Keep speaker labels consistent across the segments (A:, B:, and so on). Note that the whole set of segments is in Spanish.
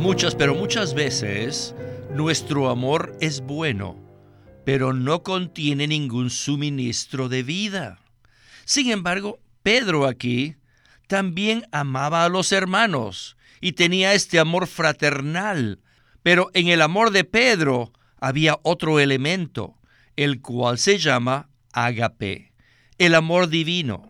A: Muchas, pero muchas veces nuestro amor es bueno, pero no contiene ningún suministro de vida. Sin embargo, Pedro aquí también amaba a los hermanos y tenía este amor fraternal, pero en el amor de Pedro había otro elemento, el cual se llama agape, el amor divino.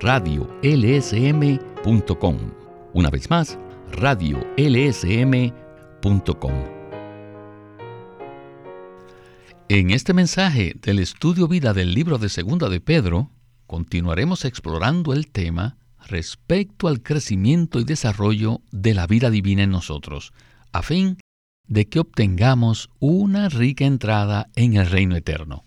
B: radiolsm.com. Una vez más, radiolsm.com. En este mensaje del estudio vida del libro de Segunda de Pedro, continuaremos explorando el tema respecto al crecimiento y desarrollo de la vida divina en nosotros, a fin de que obtengamos una rica entrada en el reino eterno.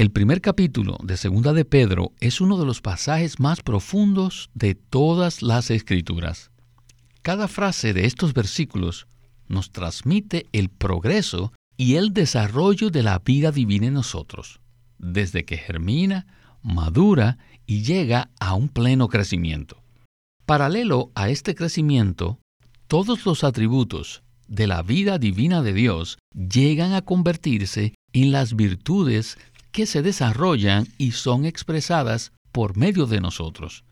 B: El primer capítulo de Segunda de Pedro es uno de los pasajes más profundos de todas las escrituras. Cada frase de estos versículos nos transmite el progreso y el desarrollo de la vida divina en nosotros, desde que germina, madura y llega a un pleno crecimiento. Paralelo a este crecimiento, todos los atributos de la vida divina de Dios llegan a convertirse en las virtudes que se desarrollan y son expresadas por medio de nosotros.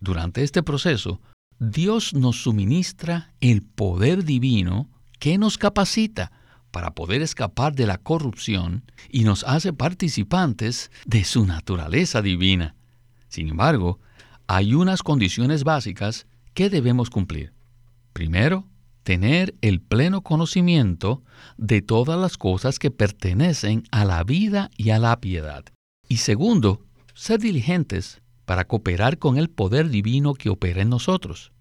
B: Durante este proceso, Dios nos suministra el poder divino que nos capacita para poder escapar de la corrupción y nos hace participantes de su naturaleza divina. Sin embargo, hay unas condiciones básicas que debemos cumplir. Primero, tener el pleno conocimiento de todas las cosas que pertenecen a la vida y a la piedad. Y segundo, ser diligentes para cooperar con el poder divino que opera en nosotros.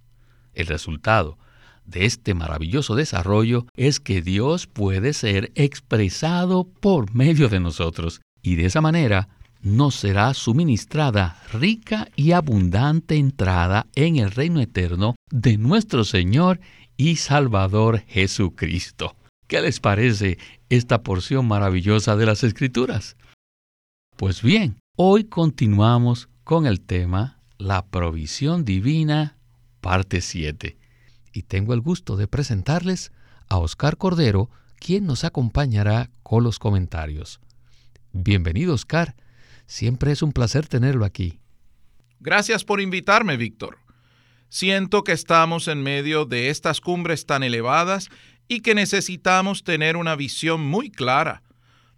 B: El resultado de este maravilloso desarrollo es que Dios puede ser expresado por medio de nosotros y de esa manera nos será suministrada rica y abundante entrada en el reino eterno de nuestro Señor y Salvador Jesucristo. ¿Qué les parece esta porción maravillosa de las Escrituras? Pues bien, hoy continuamos con el tema La provisión divina, parte 7. Y tengo el gusto de presentarles a Oscar Cordero, quien nos acompañará con los comentarios. Bienvenido, Oscar. Siempre es un placer tenerlo aquí.
C: Gracias por invitarme, Víctor. Siento que estamos en medio de estas cumbres tan elevadas y que necesitamos tener una visión muy clara.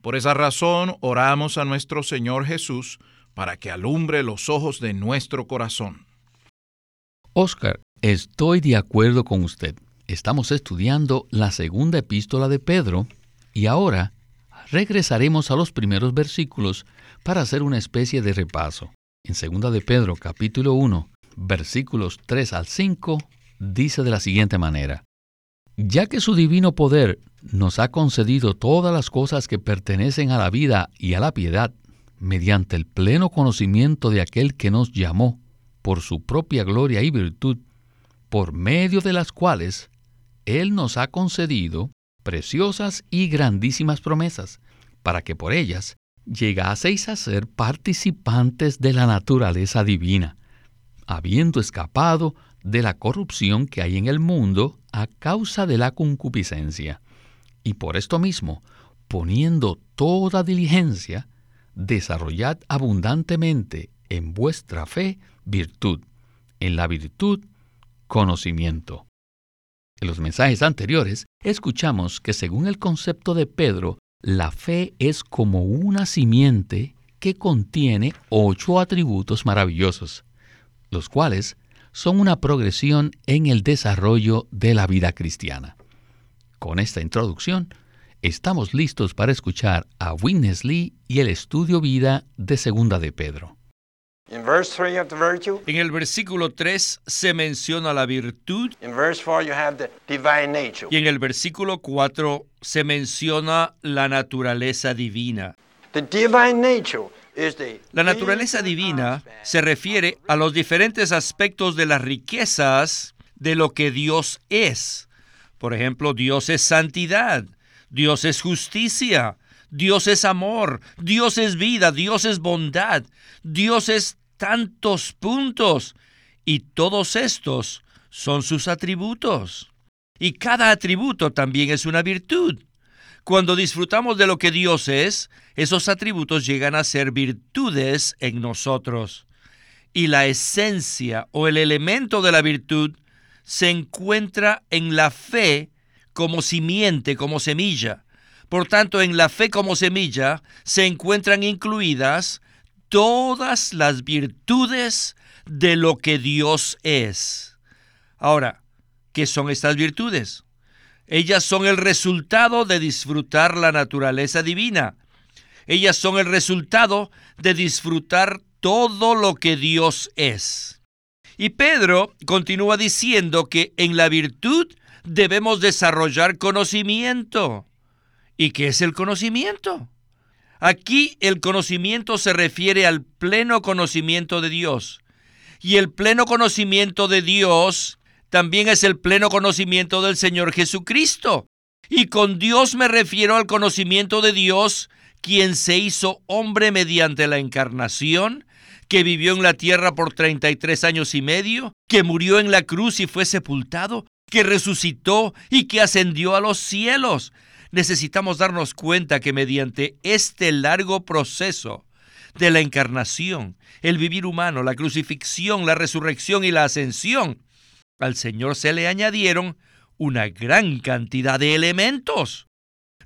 C: Por esa razón oramos a nuestro Señor Jesús para que alumbre los ojos de nuestro corazón.
B: Oscar, estoy de acuerdo con usted. Estamos estudiando la segunda epístola de Pedro y ahora regresaremos a los primeros versículos para hacer una especie de repaso. En segunda de Pedro capítulo 1, versículos 3 al 5, dice de la siguiente manera, Ya que su divino poder nos ha concedido todas las cosas que pertenecen a la vida y a la piedad, mediante el pleno conocimiento de aquel que nos llamó por su propia gloria y virtud, por medio de las cuales Él nos ha concedido preciosas y grandísimas promesas, para que por ellas llegaseis a ser participantes de la naturaleza divina habiendo escapado de la corrupción que hay en el mundo a causa de la concupiscencia. Y por esto mismo, poniendo toda diligencia, desarrollad abundantemente en vuestra fe virtud, en la virtud conocimiento. En los mensajes anteriores escuchamos que según el concepto de Pedro, la fe es como una simiente que contiene ocho atributos maravillosos los cuales son una progresión en el desarrollo de la vida cristiana. Con esta introducción, estamos listos para escuchar a Witness Lee y el estudio vida de Segunda de Pedro.
A: En el versículo 3 se menciona la virtud. Y en el versículo 4 se menciona la naturaleza divina. La naturaleza divina se refiere a los diferentes aspectos de las riquezas de lo que Dios es. Por ejemplo, Dios es santidad, Dios es justicia, Dios es amor, Dios es vida, Dios es bondad, Dios es tantos puntos. Y todos estos son sus atributos. Y cada atributo también es una virtud. Cuando disfrutamos de lo que Dios es, esos atributos llegan a ser virtudes en nosotros. Y la esencia o el elemento de la virtud se encuentra en la fe como simiente, como semilla. Por tanto, en la fe como semilla se encuentran incluidas todas las virtudes de lo que Dios es. Ahora, ¿qué son estas virtudes? Ellas son el resultado de disfrutar la naturaleza divina. Ellas son el resultado de disfrutar todo lo que Dios es. Y Pedro continúa diciendo que en la virtud debemos desarrollar conocimiento. ¿Y qué es el conocimiento? Aquí el conocimiento se refiere al pleno conocimiento de Dios. Y el pleno conocimiento de Dios también es el pleno conocimiento del Señor Jesucristo. Y con Dios me refiero al conocimiento de Dios, quien se hizo hombre mediante la encarnación, que vivió en la tierra por 33 años y medio, que murió en la cruz y fue sepultado, que resucitó y que ascendió a los cielos. Necesitamos darnos cuenta que mediante este largo proceso de la encarnación, el vivir humano, la crucifixión, la resurrección y la ascensión, al Señor se le añadieron una gran cantidad de elementos.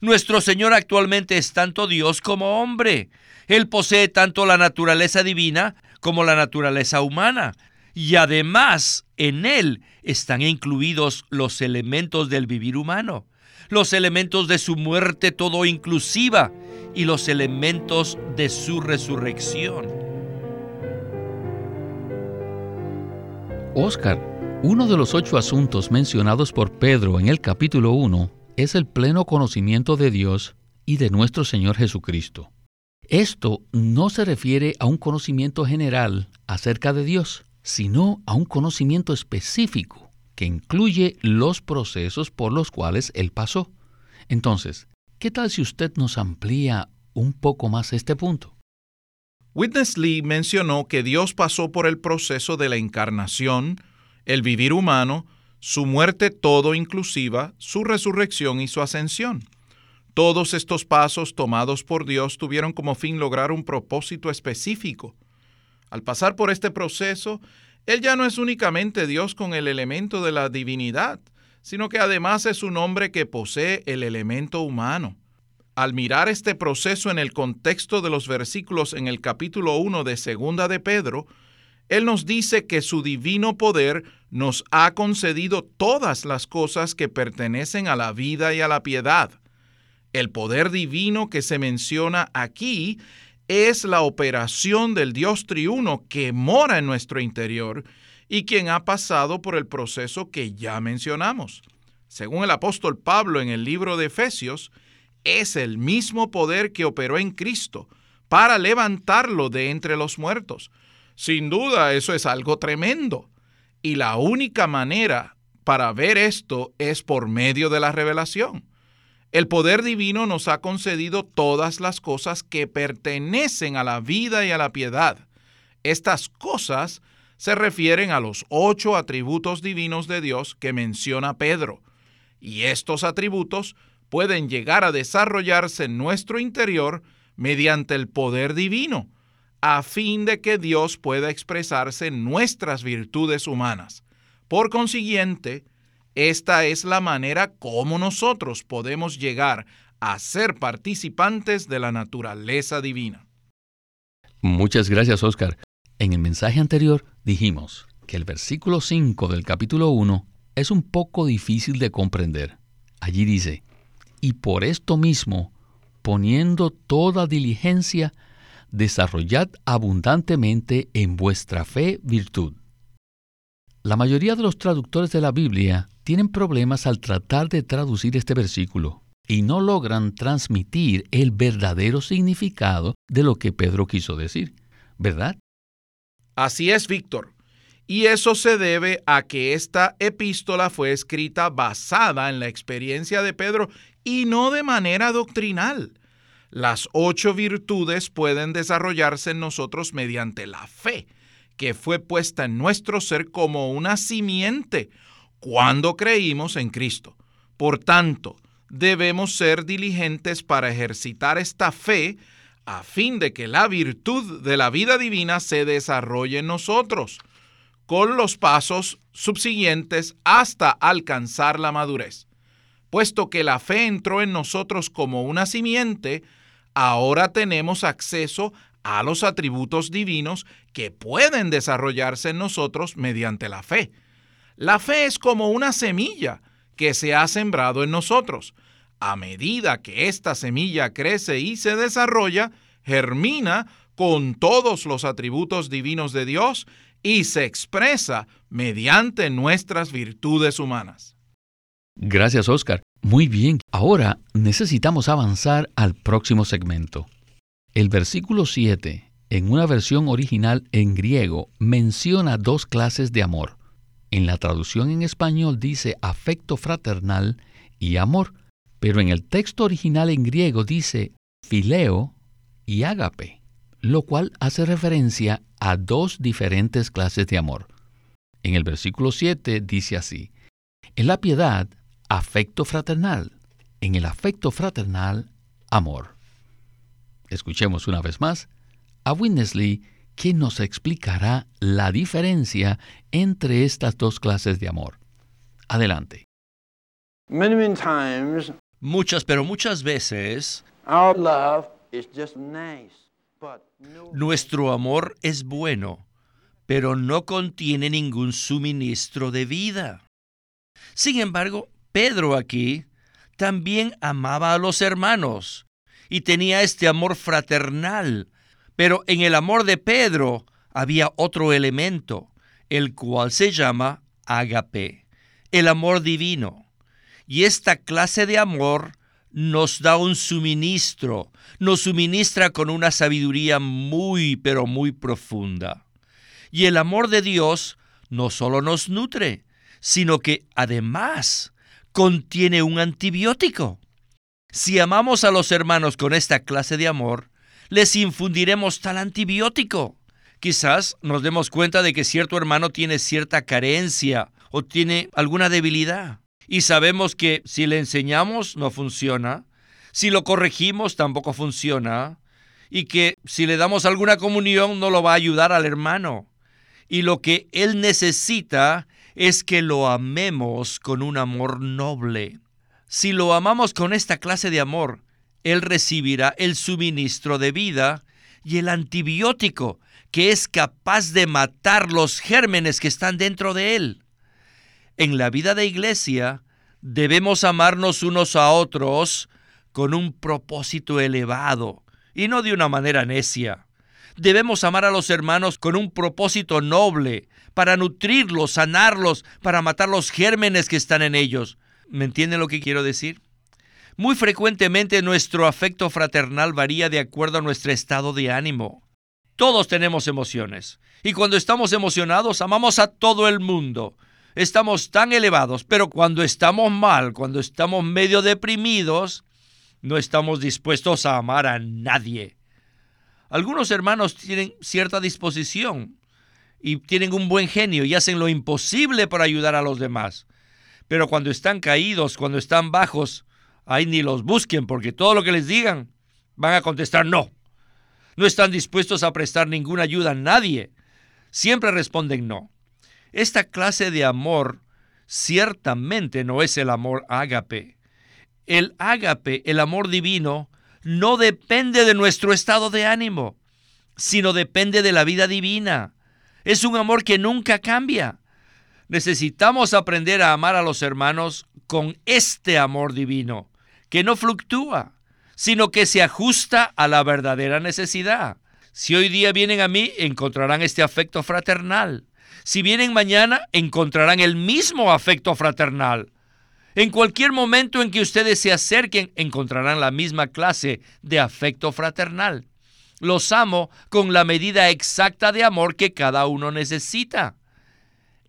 A: Nuestro Señor actualmente es tanto Dios como hombre. Él posee tanto la naturaleza divina como la naturaleza humana. Y además en Él están incluidos los elementos del vivir humano, los elementos de su muerte todo inclusiva y los elementos de su resurrección.
B: Oscar, uno de los ocho asuntos mencionados por Pedro en el capítulo 1 es el pleno conocimiento de Dios y de nuestro Señor Jesucristo. Esto no se refiere a un conocimiento general acerca de Dios, sino a un conocimiento específico que incluye los procesos por los cuales Él pasó. Entonces, ¿qué tal si usted nos amplía un poco más este punto?
C: Witness Lee mencionó que Dios pasó por el proceso de la encarnación, el vivir humano, su muerte todo inclusiva, su resurrección y su ascensión. Todos estos pasos tomados por Dios tuvieron como fin lograr un propósito específico. Al pasar por este proceso, Él ya no es únicamente Dios con el elemento de la divinidad, sino que además es un hombre que posee el elemento humano. Al mirar este proceso en el contexto de los versículos en el capítulo 1 de Segunda de Pedro, él nos dice que su divino poder nos ha concedido todas las cosas que pertenecen a la vida y a la piedad. El poder divino que se menciona aquí es la operación del Dios triuno que mora en nuestro interior y quien ha pasado por el proceso que ya mencionamos. Según el apóstol Pablo en el libro de Efesios, es el mismo poder que operó en Cristo para levantarlo de entre los muertos sin duda, eso es algo tremendo. Y la única manera para ver esto es por medio de la revelación. El poder divino nos ha concedido todas las cosas que pertenecen a la vida y a la piedad. Estas cosas se refieren a los ocho atributos divinos de Dios que menciona Pedro. Y estos atributos pueden llegar a desarrollarse en nuestro interior mediante el poder divino a fin de que Dios pueda expresarse en nuestras virtudes humanas. Por consiguiente, esta es la manera como nosotros podemos llegar a ser participantes de la naturaleza divina.
B: Muchas gracias, Oscar. En el mensaje anterior dijimos que el versículo 5 del capítulo 1 es un poco difícil de comprender. Allí dice, y por esto mismo, poniendo toda diligencia, desarrollad abundantemente en vuestra fe virtud. La mayoría de los traductores de la Biblia tienen problemas al tratar de traducir este versículo y no logran transmitir el verdadero significado de lo que Pedro quiso decir, ¿verdad?
C: Así es, Víctor. Y eso se debe a que esta epístola fue escrita basada en la experiencia de Pedro y no de manera doctrinal. Las ocho virtudes pueden desarrollarse en nosotros mediante la fe, que fue puesta en nuestro ser como una simiente cuando creímos en Cristo. Por tanto, debemos ser diligentes para ejercitar esta fe a fin de que la virtud de la vida divina se desarrolle en nosotros, con los pasos subsiguientes hasta alcanzar la madurez. Puesto que la fe entró en nosotros como una simiente, ahora tenemos acceso a los atributos divinos que pueden desarrollarse en nosotros mediante la fe. La fe es como una semilla que se ha sembrado en nosotros. A medida que esta semilla crece y se desarrolla, germina con todos los atributos divinos de Dios y se expresa mediante nuestras virtudes humanas.
B: Gracias, Oscar. Muy bien, ahora necesitamos avanzar al próximo segmento. El versículo 7, en una versión original en griego, menciona dos clases de amor. En la traducción en español dice afecto fraternal y amor, pero en el texto original en griego dice fileo y ágape, lo cual hace referencia a dos diferentes clases de amor. En el versículo 7 dice así, en la piedad afecto fraternal. En el afecto fraternal, amor. Escuchemos una vez más a Winnesley, quien nos explicará la diferencia entre estas dos clases de amor. Adelante.
A: Muchas, pero muchas veces, nuestro amor es bueno, pero no contiene ningún suministro de vida. Sin embargo, Pedro aquí también amaba a los hermanos y tenía este amor fraternal. Pero en el amor de Pedro había otro elemento, el cual se llama agape, el amor divino. Y esta clase de amor nos da un suministro, nos suministra con una sabiduría muy, pero muy profunda. Y el amor de Dios no solo nos nutre, sino que además contiene un antibiótico. Si amamos a los hermanos con esta clase de amor, les infundiremos tal antibiótico. Quizás nos demos cuenta de que cierto hermano tiene cierta carencia o tiene alguna debilidad. Y sabemos que si le enseñamos no funciona, si lo corregimos tampoco funciona, y que si le damos alguna comunión no lo va a ayudar al hermano. Y lo que él necesita es que lo amemos con un amor noble. Si lo amamos con esta clase de amor, Él recibirá el suministro de vida y el antibiótico que es capaz de matar los gérmenes que están dentro de Él. En la vida de iglesia debemos amarnos unos a otros con un propósito elevado y no de una manera necia. Debemos amar a los hermanos con un propósito noble, para nutrirlos, sanarlos, para matar los gérmenes que están en ellos. ¿Me entienden lo que quiero decir? Muy frecuentemente nuestro afecto fraternal varía de acuerdo a nuestro estado de ánimo. Todos tenemos emociones. Y cuando estamos emocionados, amamos a todo el mundo. Estamos tan elevados, pero cuando estamos mal, cuando estamos medio deprimidos, no estamos dispuestos a amar a nadie. Algunos hermanos tienen cierta disposición y tienen un buen genio y hacen lo imposible para ayudar a los demás. Pero cuando están caídos, cuando están bajos, ahí ni los busquen porque todo lo que les digan van a contestar no. No están dispuestos a prestar ninguna ayuda a nadie. Siempre responden no. Esta clase de amor ciertamente no es el amor ágape. El ágape, el amor divino, no depende de nuestro estado de ánimo, sino depende de la vida divina. Es un amor que nunca cambia. Necesitamos aprender a amar a los hermanos con este amor divino, que no fluctúa, sino que se ajusta a la verdadera necesidad. Si hoy día vienen a mí, encontrarán este afecto fraternal. Si vienen mañana, encontrarán el mismo afecto fraternal. En cualquier momento en que ustedes se acerquen, encontrarán la misma clase de afecto fraternal. Los amo con la medida exacta de amor que cada uno necesita.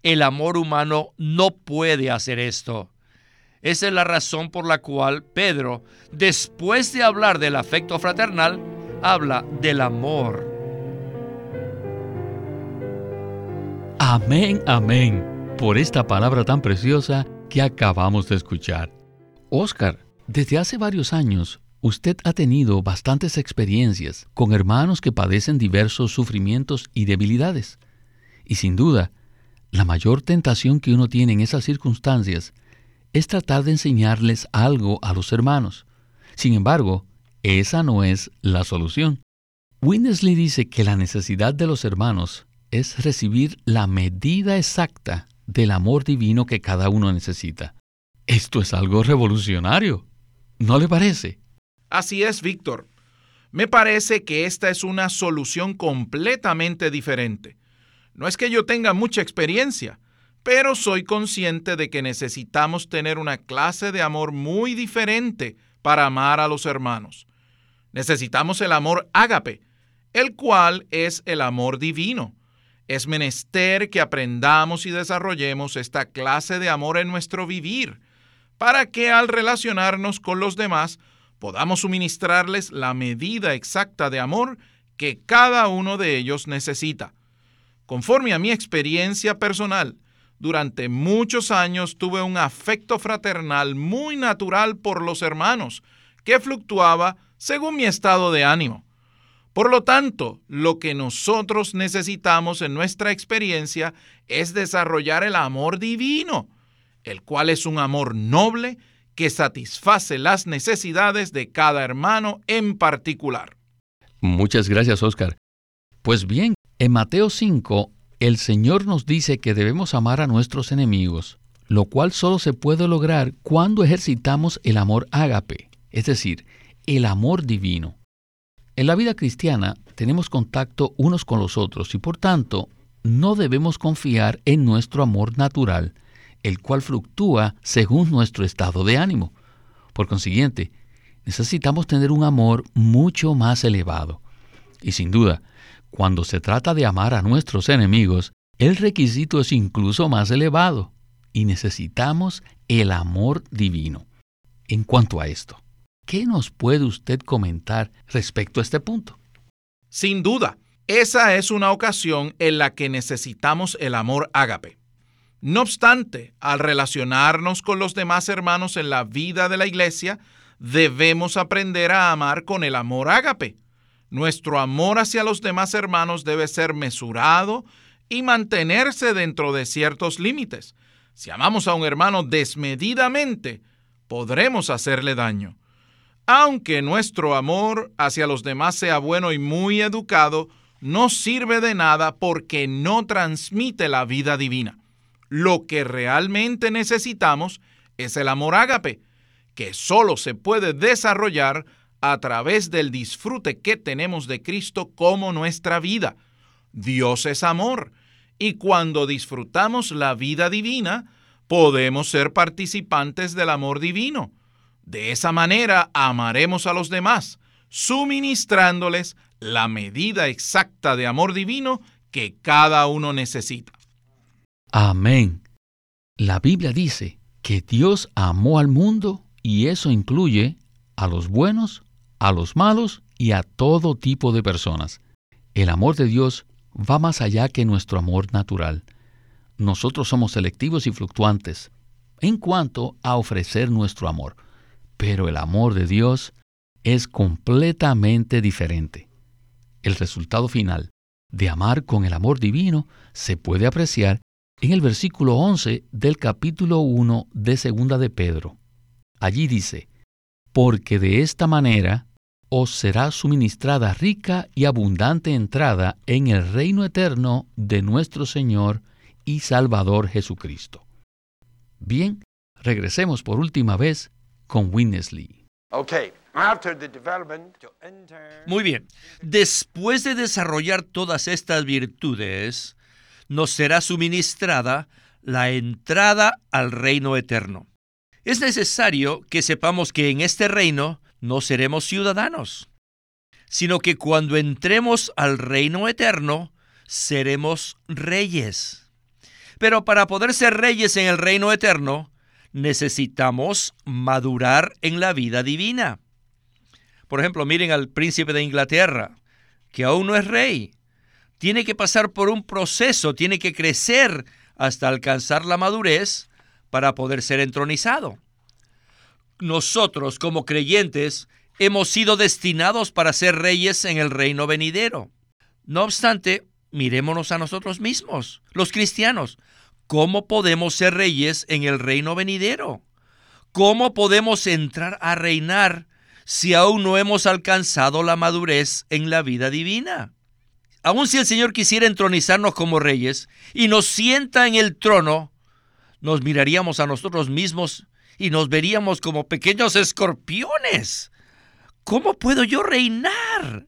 A: El amor humano no puede hacer esto. Esa es la razón por la cual Pedro, después de hablar del afecto fraternal, habla del amor.
B: Amén, amén, por esta palabra tan preciosa que acabamos de escuchar. Oscar, desde hace varios años, usted ha tenido bastantes experiencias con hermanos que padecen diversos sufrimientos y debilidades. Y sin duda, la mayor tentación que uno tiene en esas circunstancias es tratar de enseñarles algo a los hermanos. Sin embargo, esa no es la solución. Winnesley dice que la necesidad de los hermanos es recibir la medida exacta del amor divino que cada uno necesita. Esto es algo revolucionario. ¿No le parece?
C: Así es, Víctor. Me parece que esta es una solución completamente diferente. No es que yo tenga mucha experiencia, pero soy consciente de que necesitamos tener una clase de amor muy diferente para amar a los hermanos. Necesitamos el amor ágape, el cual es el amor divino. Es menester que aprendamos y desarrollemos esta clase de amor en nuestro vivir, para que al relacionarnos con los demás podamos suministrarles la medida exacta de amor que cada uno de ellos necesita. Conforme a mi experiencia personal, durante muchos años tuve un afecto fraternal muy natural por los hermanos, que fluctuaba según mi estado de ánimo. Por lo tanto, lo que nosotros necesitamos en nuestra experiencia es desarrollar el amor divino, el cual es un amor noble que satisface las necesidades de cada hermano en particular.
B: Muchas gracias, Oscar. Pues bien, en Mateo 5, el Señor nos dice que debemos amar a nuestros enemigos, lo cual solo se puede lograr cuando ejercitamos el amor ágape, es decir, el amor divino. En la vida cristiana tenemos contacto unos con los otros y por tanto no debemos confiar en nuestro amor natural, el cual fluctúa según nuestro estado de ánimo. Por consiguiente, necesitamos tener un amor mucho más elevado. Y sin duda, cuando se trata de amar a nuestros enemigos, el requisito es incluso más elevado y necesitamos el amor divino. En cuanto a esto, ¿Qué nos puede usted comentar respecto a este punto?
C: Sin duda, esa es una ocasión en la que necesitamos el amor ágape. No obstante, al relacionarnos con los demás hermanos en la vida de la iglesia, debemos aprender a amar con el amor ágape. Nuestro amor hacia los demás hermanos debe ser mesurado y mantenerse dentro de ciertos límites. Si amamos a un hermano desmedidamente, podremos hacerle daño. Aunque nuestro amor hacia los demás sea bueno y muy educado, no sirve de nada porque no transmite la vida divina. Lo que realmente necesitamos es el amor ágape, que solo se puede desarrollar a través del disfrute que tenemos de Cristo como nuestra vida. Dios es amor, y cuando disfrutamos la vida divina, podemos ser participantes del amor divino. De esa manera amaremos a los demás, suministrándoles la medida exacta de amor divino que cada uno necesita.
B: Amén. La Biblia dice que Dios amó al mundo y eso incluye a los buenos, a los malos y a todo tipo de personas. El amor de Dios va más allá que nuestro amor natural. Nosotros somos selectivos y fluctuantes en cuanto a ofrecer nuestro amor. Pero el amor de Dios es completamente diferente. El resultado final de amar con el amor divino se puede apreciar en el versículo 11 del capítulo 1 de Segunda de Pedro. Allí dice, porque de esta manera os será suministrada rica y abundante entrada en el reino eterno de nuestro Señor y Salvador Jesucristo. Bien, regresemos por última vez con Winnesley.
A: Muy bien. Después de desarrollar todas estas virtudes, nos será suministrada la entrada al reino eterno. Es necesario que sepamos que en este reino no seremos ciudadanos, sino que cuando entremos al reino eterno, seremos reyes. Pero para poder ser reyes en el reino eterno, necesitamos madurar en la vida divina. Por ejemplo, miren al príncipe de Inglaterra, que aún no es rey. Tiene que pasar por un proceso, tiene que crecer hasta alcanzar la madurez para poder ser entronizado. Nosotros, como creyentes, hemos sido destinados para ser reyes en el reino venidero. No obstante, mirémonos a nosotros mismos, los cristianos. ¿Cómo podemos ser reyes en el reino venidero? ¿Cómo podemos entrar a reinar si aún no hemos alcanzado la madurez en la vida divina? Aun si el Señor quisiera entronizarnos como reyes y nos sienta en el trono, nos miraríamos a nosotros mismos y nos veríamos como pequeños escorpiones. ¿Cómo puedo yo reinar?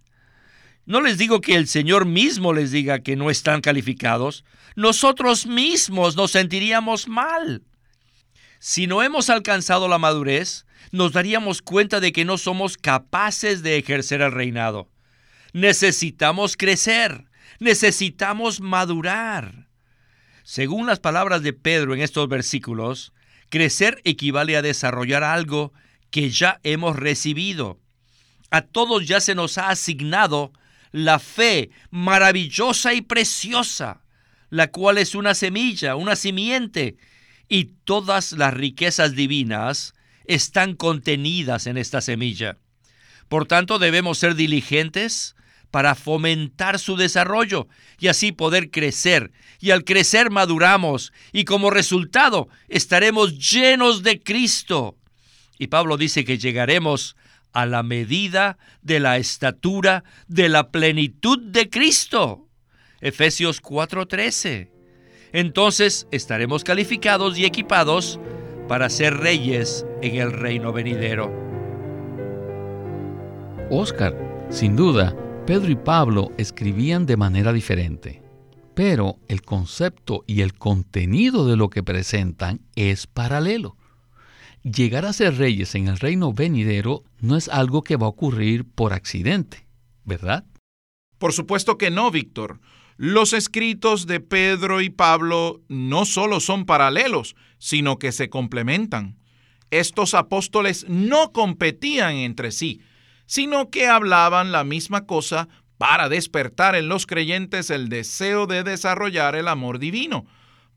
A: No les digo que el Señor mismo les diga que no están calificados. Nosotros mismos nos sentiríamos mal. Si no hemos alcanzado la madurez, nos daríamos cuenta de que no somos capaces de ejercer el reinado. Necesitamos crecer, necesitamos madurar. Según las palabras de Pedro en estos versículos, crecer equivale a desarrollar algo que ya hemos recibido. A todos ya se nos ha asignado la fe maravillosa y preciosa, la cual es una semilla, una simiente, y todas las riquezas divinas están contenidas en esta semilla. Por tanto, debemos ser diligentes para fomentar su desarrollo y así poder crecer. Y al crecer maduramos y como resultado estaremos llenos de Cristo. Y Pablo dice que llegaremos a la medida de la estatura de la plenitud de Cristo. Efesios 4:13. Entonces estaremos calificados y equipados para ser reyes en el reino venidero.
B: Oscar, sin duda, Pedro y Pablo escribían de manera diferente, pero el concepto y el contenido de lo que presentan es paralelo. Llegar a ser reyes en el reino venidero no es algo que va a ocurrir por accidente, ¿verdad?
C: Por supuesto que no, Víctor. Los escritos de Pedro y Pablo no solo son paralelos, sino que se complementan. Estos apóstoles no competían entre sí, sino que hablaban la misma cosa para despertar en los creyentes el deseo de desarrollar el amor divino,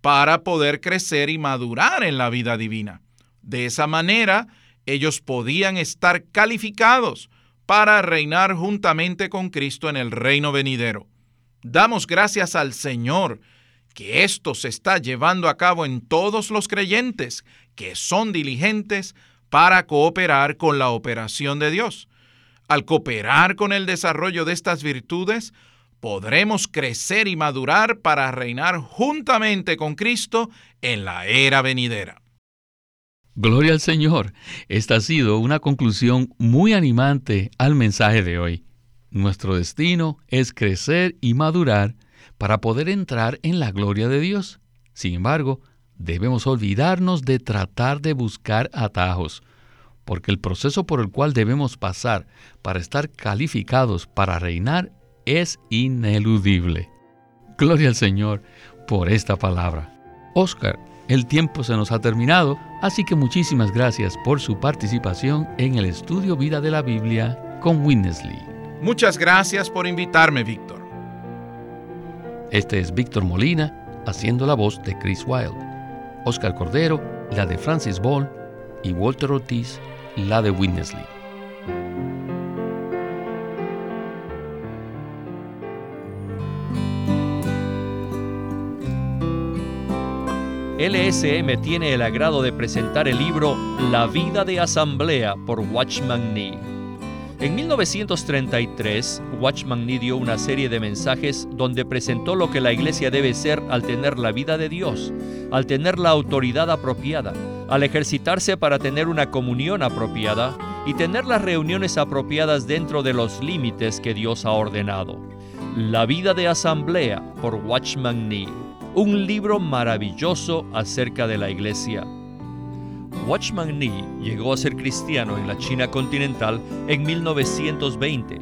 C: para poder crecer y madurar en la vida divina. De esa manera, ellos podían estar calificados para reinar juntamente con Cristo en el reino venidero. Damos gracias al Señor que esto se está llevando a cabo en todos los creyentes que son diligentes para cooperar con la operación de Dios. Al cooperar con el desarrollo de estas virtudes, podremos crecer y madurar para reinar juntamente con Cristo en la era venidera.
B: Gloria al Señor. Esta ha sido una conclusión muy animante al mensaje de hoy. Nuestro destino es crecer y madurar para poder entrar en la gloria de Dios. Sin embargo, debemos olvidarnos de tratar de buscar atajos, porque el proceso por el cual debemos pasar para estar calificados para reinar es ineludible. Gloria al Señor por esta palabra. Oscar, el tiempo se nos ha terminado, así que muchísimas gracias por su participación en el estudio Vida de la Biblia con Winnesley.
C: Muchas gracias por invitarme, Víctor.
B: Este es Víctor Molina haciendo la voz de Chris Wilde, Oscar Cordero, la de Francis Ball y Walter Ortiz, la de Winnesley.
A: LSM tiene el agrado de presentar el libro La vida de asamblea por Watchman Nee. En 1933, Watchman Nee dio una serie de mensajes donde presentó lo que la iglesia debe ser al tener la vida de Dios, al tener la autoridad apropiada, al ejercitarse para tener una comunión apropiada y tener las reuniones apropiadas dentro de los límites que Dios ha ordenado. La vida de asamblea por Watchman Nee, un libro maravilloso acerca de la iglesia. Watchman Nee llegó a ser cristiano en la China continental en 1920,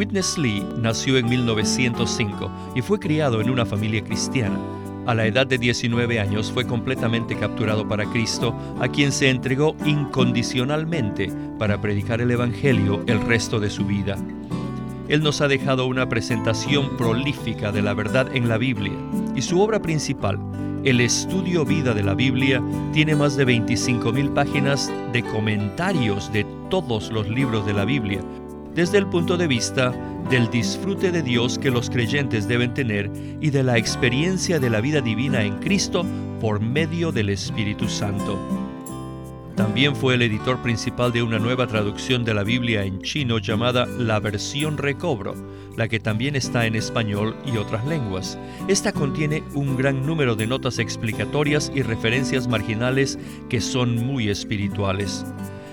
A: Witness Lee nació en 1905 y fue criado en una familia cristiana. A la edad de 19 años fue completamente capturado para Cristo, a quien se entregó incondicionalmente para predicar el Evangelio el resto de su vida. Él nos ha dejado una presentación prolífica de la verdad en la Biblia y su obra principal, el estudio vida de la Biblia, tiene más de 25.000 páginas de comentarios de todos los libros de la Biblia, desde el punto de vista del disfrute de Dios que los creyentes deben tener y de la experiencia de la vida divina en Cristo por medio del Espíritu Santo. También fue el editor principal de una nueva traducción de la Biblia en chino llamada La Versión Recobro, la que también está en español y otras lenguas. Esta contiene un gran número de notas explicatorias y referencias marginales que son muy espirituales.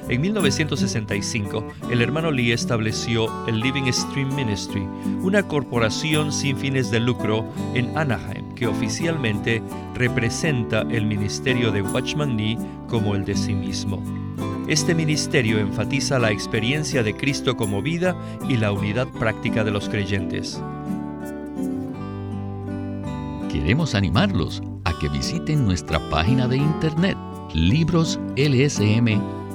A: En 1965, el hermano Lee estableció el Living Stream Ministry, una corporación sin fines de lucro en Anaheim que oficialmente representa el ministerio de Watchman Nee como el de sí mismo. Este ministerio enfatiza la experiencia de Cristo como vida y la unidad práctica de los creyentes.
B: Queremos animarlos a que visiten nuestra página de internet libroslsm.com